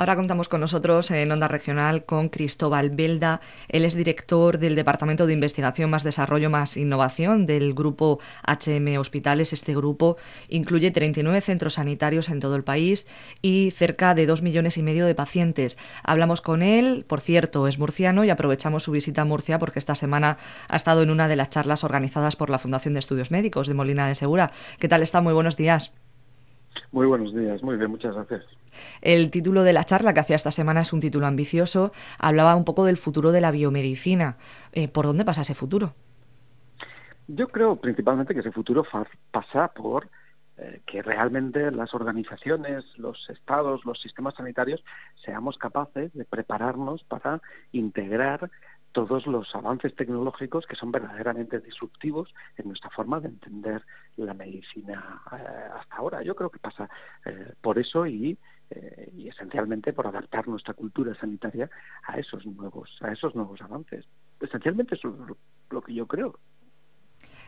Ahora contamos con nosotros en Onda Regional con Cristóbal Belda. Él es director del Departamento de Investigación más Desarrollo más Innovación del grupo HM Hospitales. Este grupo incluye 39 centros sanitarios en todo el país y cerca de 2 millones y medio de pacientes. Hablamos con él, por cierto, es murciano y aprovechamos su visita a Murcia porque esta semana ha estado en una de las charlas organizadas por la Fundación de Estudios Médicos de Molina de Segura. ¿Qué tal está? Muy buenos días. Muy buenos días, muy bien, muchas gracias. El título de la charla que hacía esta semana es un título ambicioso. Hablaba un poco del futuro de la biomedicina. Eh, ¿Por dónde pasa ese futuro? Yo creo principalmente que ese futuro pasa por eh, que realmente las organizaciones, los estados, los sistemas sanitarios seamos capaces de prepararnos para integrar todos los avances tecnológicos que son verdaderamente disruptivos en nuestra forma de entender la medicina eh, hasta ahora. Yo creo que pasa eh, por eso y, eh, y, esencialmente por adaptar nuestra cultura sanitaria a esos nuevos a esos nuevos avances. Esencialmente eso es lo que yo creo.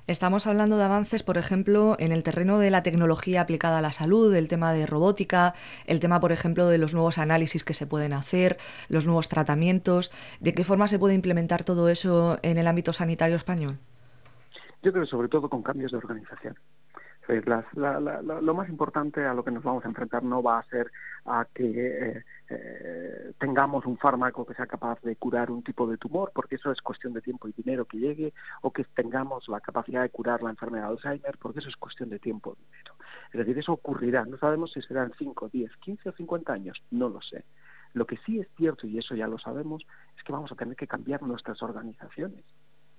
Estamos hablando de avances, por ejemplo, en el terreno de la tecnología aplicada a la salud, el tema de robótica, el tema, por ejemplo, de los nuevos análisis que se pueden hacer, los nuevos tratamientos. ¿De qué forma se puede implementar todo eso en el ámbito sanitario español? Yo creo sobre todo con cambios de organización lo más importante a lo que nos vamos a enfrentar no va a ser a que eh, eh, tengamos un fármaco que sea capaz de curar un tipo de tumor, porque eso es cuestión de tiempo y dinero que llegue, o que tengamos la capacidad de curar la enfermedad de Alzheimer, porque eso es cuestión de tiempo y dinero. Es decir, eso ocurrirá. No sabemos si serán 5, 10, 15 o 50 años, no lo sé. Lo que sí es cierto, y eso ya lo sabemos, es que vamos a tener que cambiar nuestras organizaciones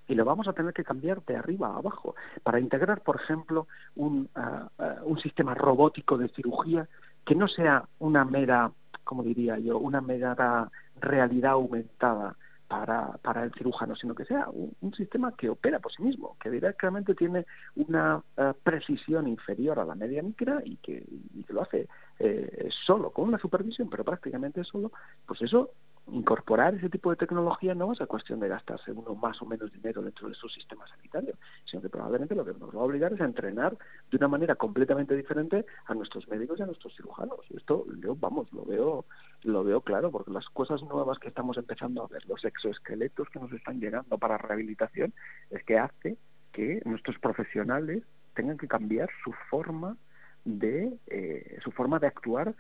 y lo vamos a tener que cambiar de arriba a abajo para integrar, por ejemplo, un, ah, un sistema robótico de cirugía que no sea una mera, como diría yo, una mera realidad aumentada para, para el cirujano, sino que sea un, sistema que opera por sí mismo, que directamente tiene una ah, precisión inferior a la media micra y que, y que lo hace eh, solo, con una supervisión, pero prácticamente solo, pues eso incorporar ese tipo de tecnología no es a cuestión de gastarse uno más o menos dinero dentro de su sistema sanitario, sino que probablemente lo que nos va a obligar es a entrenar de una manera completamente diferente a nuestros médicos y a nuestros cirujanos. Esto yo, vamos, lo veo, lo veo claro, porque las cosas nuevas que estamos empezando a ver, los exoesqueletos que nos están llegando para rehabilitación, es que hace que nuestros profesionales tengan que cambiar su forma de eh, su forma de actuar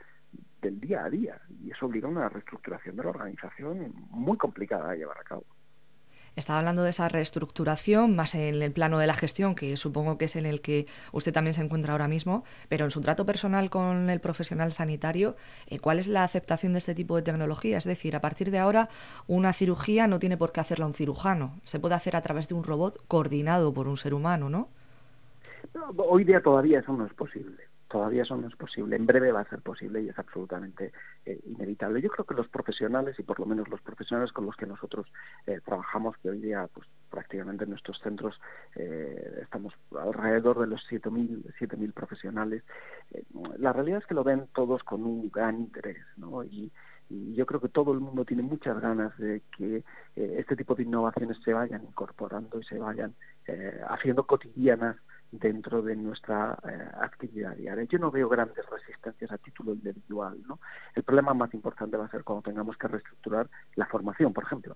del día a día y eso obliga a una reestructuración de la organización muy complicada de llevar a cabo. Estaba hablando de esa reestructuración más en el plano de la gestión, que supongo que es en el que usted también se encuentra ahora mismo, pero en su trato personal con el profesional sanitario, eh, ¿cuál es la aceptación de este tipo de tecnología? Es decir, a partir de ahora, una cirugía no tiene por qué hacerla un cirujano, se puede hacer a través de un robot coordinado por un ser humano, ¿no? Hoy día todavía eso no es posible todavía eso no es posible. En breve va a ser posible y es absolutamente eh, inevitable. Yo creo que los profesionales, y por lo menos los profesionales con los que nosotros eh, trabajamos, que hoy día pues prácticamente en nuestros centros eh, estamos alrededor de los 7.000 mil profesionales, la realidad es que lo ven todos con un gran interés, ¿no? Y, y yo creo que todo el mundo tiene muchas ganas de que este tipo de innovaciones se vayan incorporando y se vayan haciendo cotidianas dentro de nuestra eh, actividad diaria. Yo no veo grandes resistencias a título individual. ¿no? El problema más importante va a ser cuando tengamos que reestructurar la formación, por ejemplo.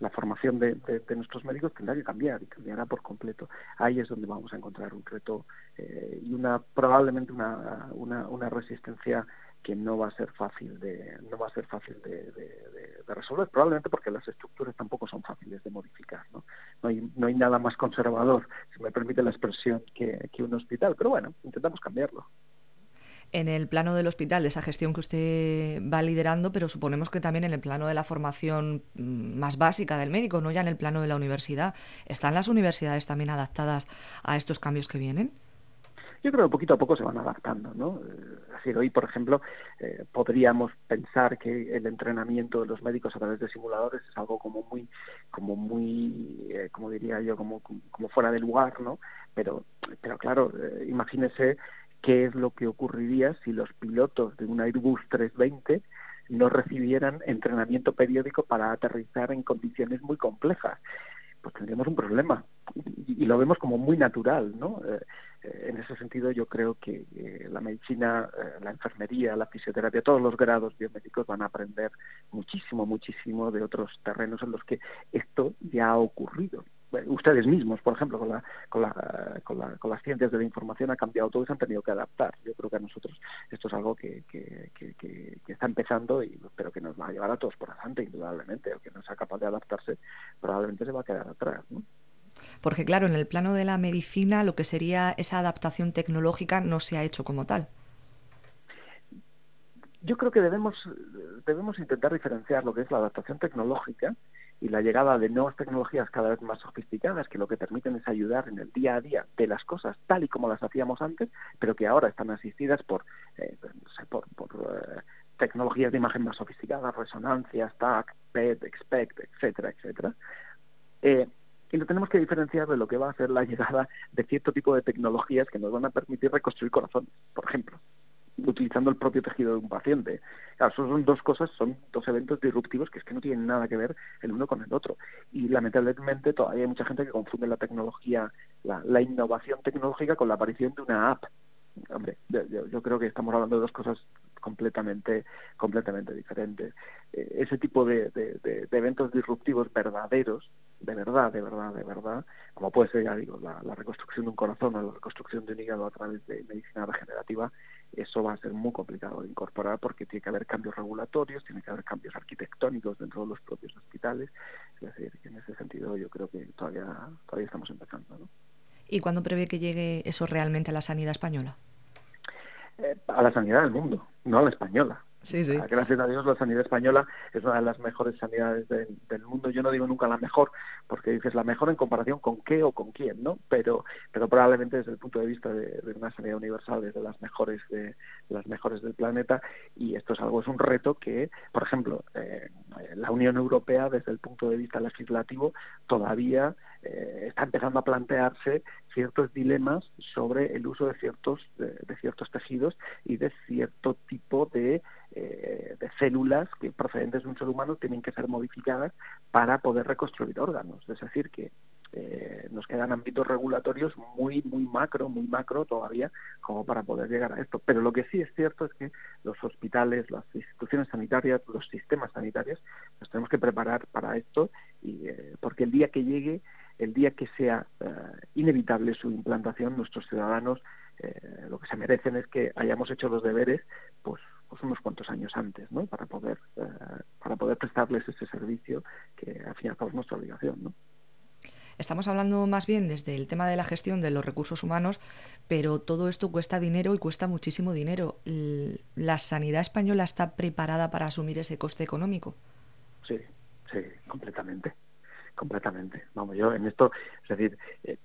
La formación de, nuestros médicos tendrá que cambiar y cambiará por completo. Ahí es donde vamos a encontrar un reto eh, y una probablemente una, una resistencia que no va a ser fácil de no va a ser fácil de, resolver probablemente porque las estructuras tampoco son fáciles de modificar no no hay, no hay nada más conservador si me permite la expresión que, que un hospital pero bueno intentamos cambiarlo en el plano del hospital, de esa gestión que usted va liderando, pero suponemos que también en el plano de la formación mm, más básica del médico, no ya en el plano de la universidad. ¿Están las universidades también adaptadas a estos cambios que vienen? Yo creo que poquito a poco se van adaptando, ¿no? Eh, así hoy, por ejemplo, eh, podríamos pensar que el entrenamiento de los médicos a través de simuladores es algo como muy, como muy, eh, como diría yo, como, como fuera de lugar, ¿no? Pero, pero claro, imagínese qué es lo que ocurriría si los pilotos de un Airbus 320 no recibieran entrenamiento periódico para aterrizar en condiciones muy complejas pues tendríamos un problema y, lo vemos como muy natural, ¿no? En ese sentido yo creo que la medicina, la enfermería, la fisioterapia, todos los grados biomédicos van a aprender muchísimo, muchísimo de otros terrenos en los que esto ya ha ocurrido ustedes mismos, por ejemplo, con, la, con, la, con, la, con, las ciencias de la información ha cambiado todo y se han tenido que adaptar. Yo creo que a nosotros esto es algo que, que, que, está empezando, y pero que nos va a llevar a todos por delante, indudablemente. El que no sea capaz de adaptarse probablemente se va a quedar atrás. ¿no? Porque claro, en el plano de la medicina lo que sería esa adaptación tecnológica no se ha hecho como tal. Yo creo que debemos, debemos intentar diferenciar lo que es la adaptación tecnológica y la llegada de nuevas tecnologías cada vez más sofisticadas que lo que permiten es ayudar en el día a día de las cosas tal y como las hacíamos antes, pero que ahora están asistidas por, eh, por, eh, tecnologías de imagen más sofisticadas, resonancias, TAC, PET, EXPECT, etcétera, etcétera. Eh, y lo tenemos que diferenciar de lo que va a ser la llegada de cierto tipo de tecnologías que nos van a permitir reconstruir corazones, por ejemplo utilizando el propio tejido de un paciente. Claro, son dos cosas, son dos eventos disruptivos que es que no tienen nada que ver el uno con el otro. Y lamentablemente todavía hay mucha gente que confunde la tecnología, la, innovación tecnológica con la aparición de una app. Hombre, yo, creo que estamos hablando de dos cosas completamente completamente diferentes. Eh, ese tipo de, eventos disruptivos verdaderos de verdad, de verdad, de verdad, como puede ser, ya digo, la, reconstrucción de un corazón o la reconstrucción de un hígado a través de medicina regenerativa, eso va a ser muy complicado de incorporar porque tiene que haber cambios regulatorios, tiene que haber cambios arquitectónicos dentro de los propios hospitales. Es decir, en ese sentido yo creo que todavía, todavía estamos empezando. ¿no? ¿Y cuándo prevé que llegue eso realmente a la sanidad española? Eh, a la sanidad del mundo, no a la española. Sí, sí. Gracias a Dios la sanidad española es una de las mejores sanidades del mundo. Yo no digo nunca la mejor, porque dices la mejor en comparación con qué o con quién, ¿no? Pero, pero probablemente desde el punto de vista de, una sanidad universal es de las mejores de, las mejores del planeta y esto es algo es un reto que, por ejemplo, eh, la Unión Europea desde el punto de vista legislativo todavía eh, está empezando a plantearse ciertos dilemas sobre el uso de ciertos de ciertos tejidos y de cierto tipo de eh, de células que procedentes de un ser humano tienen que ser modificadas para poder reconstruir órganos. Es decir, que eh, nos quedan ámbitos regulatorios muy, muy macro, muy macro todavía, como para poder llegar a esto. Pero lo que sí es cierto es que los hospitales, las instituciones sanitarias, los sistemas sanitarios, nos tenemos que preparar para esto, y, eh, porque el día que llegue, el día que sea inevitable su implantación, nuestros ciudadanos lo que se merecen es que hayamos hecho los deberes, pues pues unos cuantos años antes, ¿no? Para poder, eh, para poder prestarles ese servicio que al fin y al cabo es nuestra obligación, ¿no? Estamos hablando más bien desde el tema de la gestión de los recursos humanos, pero todo esto cuesta dinero y cuesta muchísimo dinero. ¿La sanidad española está preparada para asumir ese coste económico? Sí, sí, completamente, completamente. Vamos, yo en esto, es decir, eh,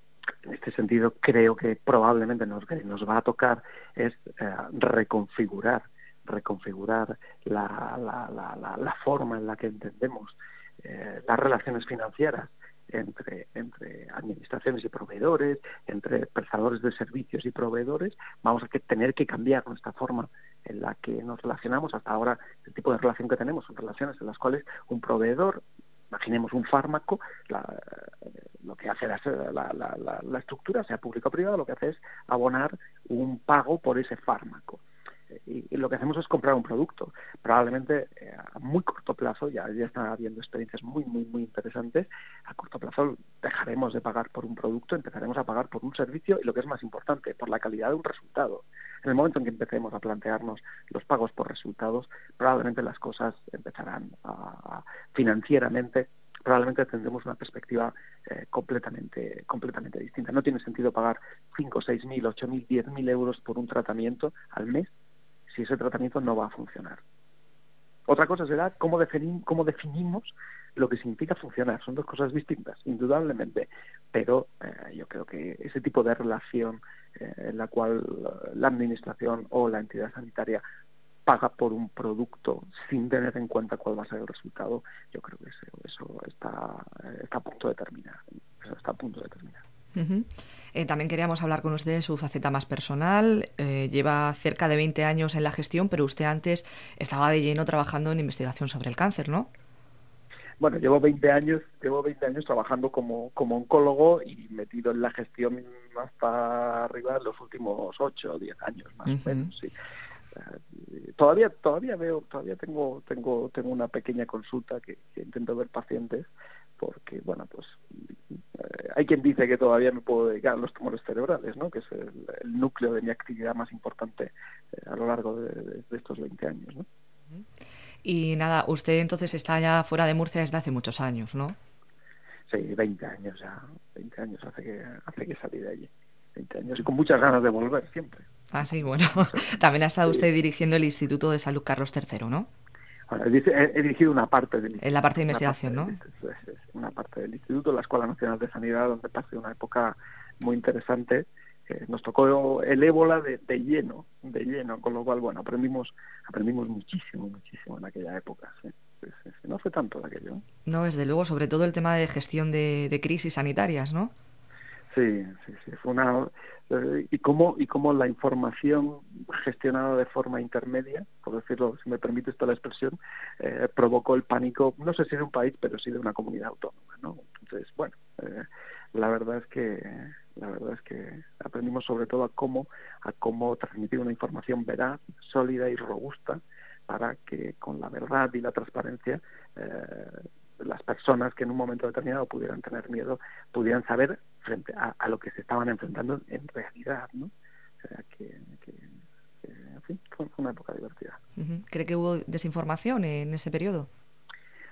en este sentido creo que probablemente nos, nos va a tocar es eh, reconfigurar reconfigurar la, la, la, la, forma en la que entendemos eh, las relaciones financieras entre, entre administraciones y proveedores, entre prestadores de servicios y proveedores, vamos a tener que cambiar nuestra forma en la que nos relacionamos. Hasta ahora, el tipo de relación que tenemos son relaciones en las cuales un proveedor, imaginemos un fármaco, lo que hace la, la, la estructura, sea público o privado, lo que hace es abonar un pago por ese fármaco y, lo que hacemos es comprar un producto. Probablemente eh, a muy corto plazo, ya, ya están habiendo experiencias muy, muy, muy interesantes, a corto plazo dejaremos de pagar por un producto, empezaremos a pagar por un servicio y lo que es más importante, por la calidad de un resultado. En el momento en que empecemos a plantearnos los pagos por resultados, probablemente las cosas empezarán a, financieramente probablemente tendremos una perspectiva eh, completamente completamente distinta. No tiene sentido pagar 5, 6 mil, 8 mil, 10 mil euros por un tratamiento al mes si ese tratamiento no va a funcionar. Otra cosa será cómo, cómo definimos lo que significa funcionar. Son dos cosas distintas, indudablemente, pero eh, yo creo que ese tipo de relación eh, en la cual la administración o la entidad sanitaria paga por un producto sin tener en cuenta cuál va a ser el resultado, yo creo que eso, eso está, está a punto de terminar. Eso está a punto de terminar. Eh, también queríamos hablar con usted de su faceta más personal. Eh, lleva cerca de 20 años en la gestión, pero usted antes estaba de lleno trabajando en investigación sobre el cáncer, ¿no? bueno, llevo 20 años, llevo 20 años trabajando como, como oncólogo y metido en la gestión hasta arriba en los últimos 8 o 10 años más o menos, sí. Todavía, todavía veo, todavía tengo, tengo, tengo una pequeña consulta que, intento ver pacientes porque, bueno, pues eh, hay quien dice que todavía me puedo dedicar a los tumores cerebrales, ¿no? Que es el, núcleo de mi actividad más importante eh, a lo largo de, estos 20 años, ¿no? Y nada, usted entonces está ya fuera de Murcia desde hace muchos años, ¿no? Sí, 20 años ya, 20 años hace que, hace que salí de allí. 20 años y con muchas ganas de volver siempre. Ah, sí, bueno. También ha estado usted dirigiendo el Instituto de Salud Carlos III, ¿no? Bueno, he, dirigido una parte del En la parte de investigación, ¿no? una parte del instituto, la Escuela Nacional de Sanidad, donde pasé una época muy interesante nos tocó el ébola de, lleno, de lleno, con lo cual, bueno, aprendimos, aprendimos muchísimo, muchísimo en aquella época. no fue tanto de aquello. No, desde luego, sobre todo el tema de gestión de, crisis sanitarias, ¿no? Sí, sí, sí, fue una eh, y cómo y cómo la información gestionada de forma intermedia, por decirlo, si me permite esta la expresión, eh, provocó el pánico, no sé si de un país, pero sí de una comunidad autónoma, ¿no? Entonces, bueno, eh, la verdad es que la verdad es que aprendimos sobre todo a cómo a cómo transmitir una información veraz, sólida y robusta para que con la verdad y la transparencia eh, las personas que en un momento determinado pudieran tener miedo pudieran saber frente a, lo que se estaban enfrentando en realidad, ¿no? O sea que, en fin, fue, una época divertida. ¿Cree que hubo desinformación en ese periodo?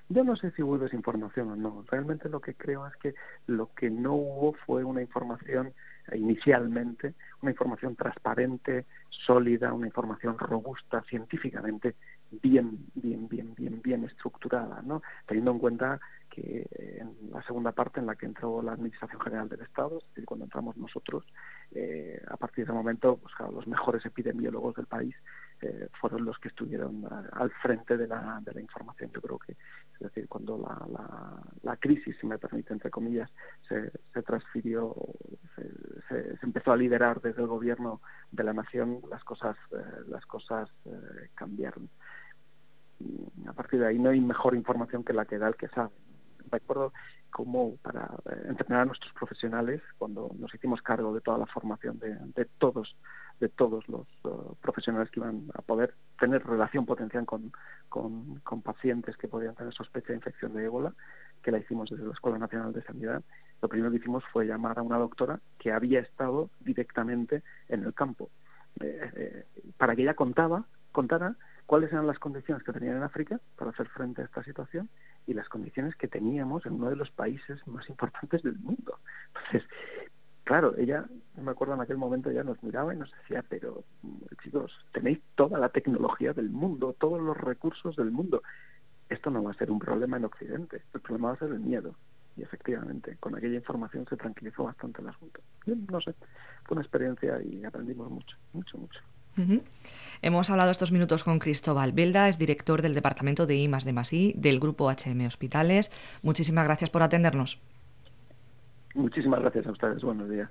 Yo no sé si hubo desinformación o no. Realmente lo que creo es que lo que no hubo fue una información eh, inicialmente, una información transparente, sólida, una información robusta, científicamente bien, bien, bien, bien, bien estructurada, ¿no? Teniendo en cuenta que en la segunda parte en la que entró la Administración General del Estado, es decir, cuando entramos nosotros, eh, a partir de ese momento, pues los mejores epidemiólogos del país eh, fueron los que estuvieron al frente de la, de la información. Yo creo que, es decir, cuando la, la, crisis, si me permite, entre comillas, se, transfirió, se, se, empezó a liderar desde el gobierno de la nación, las cosas, eh, las cosas eh, cambiaron. A partir de ahí no hay mejor información que la que da el que sabe. Recuerdo cómo para entrenar a nuestros profesionales, cuando nos hicimos cargo de toda la formación de, todos de todos los uh, profesionales que iban a poder tener relación potencial con, pacientes que podían tener sospecha de infección de ébola, que la hicimos desde la Escuela Nacional de Sanidad. Lo primero que hicimos fue llamar a una doctora que había estado directamente en el campo, eh, eh, para que ella contaba, contara cuáles eran las condiciones que tenían en África para hacer frente a esta situación y las condiciones que teníamos en uno de los países más importantes del mundo. Entonces, claro, ella, me acuerdo en aquel momento, ella nos miraba y nos decía, pero chicos, tenéis toda la tecnología del mundo, todos los recursos del mundo. Esto no va a ser un problema en Occidente, el problema va a ser el miedo. Y efectivamente, con aquella información se tranquilizó bastante el asunto. no sé, fue una experiencia y aprendimos mucho, mucho, mucho. Hemos hablado estos minutos con Cristóbal Belda, es director del Departamento de I de Masí del Grupo HM Hospitales. Muchísimas gracias por atendernos. Muchísimas gracias a ustedes. Buenos días.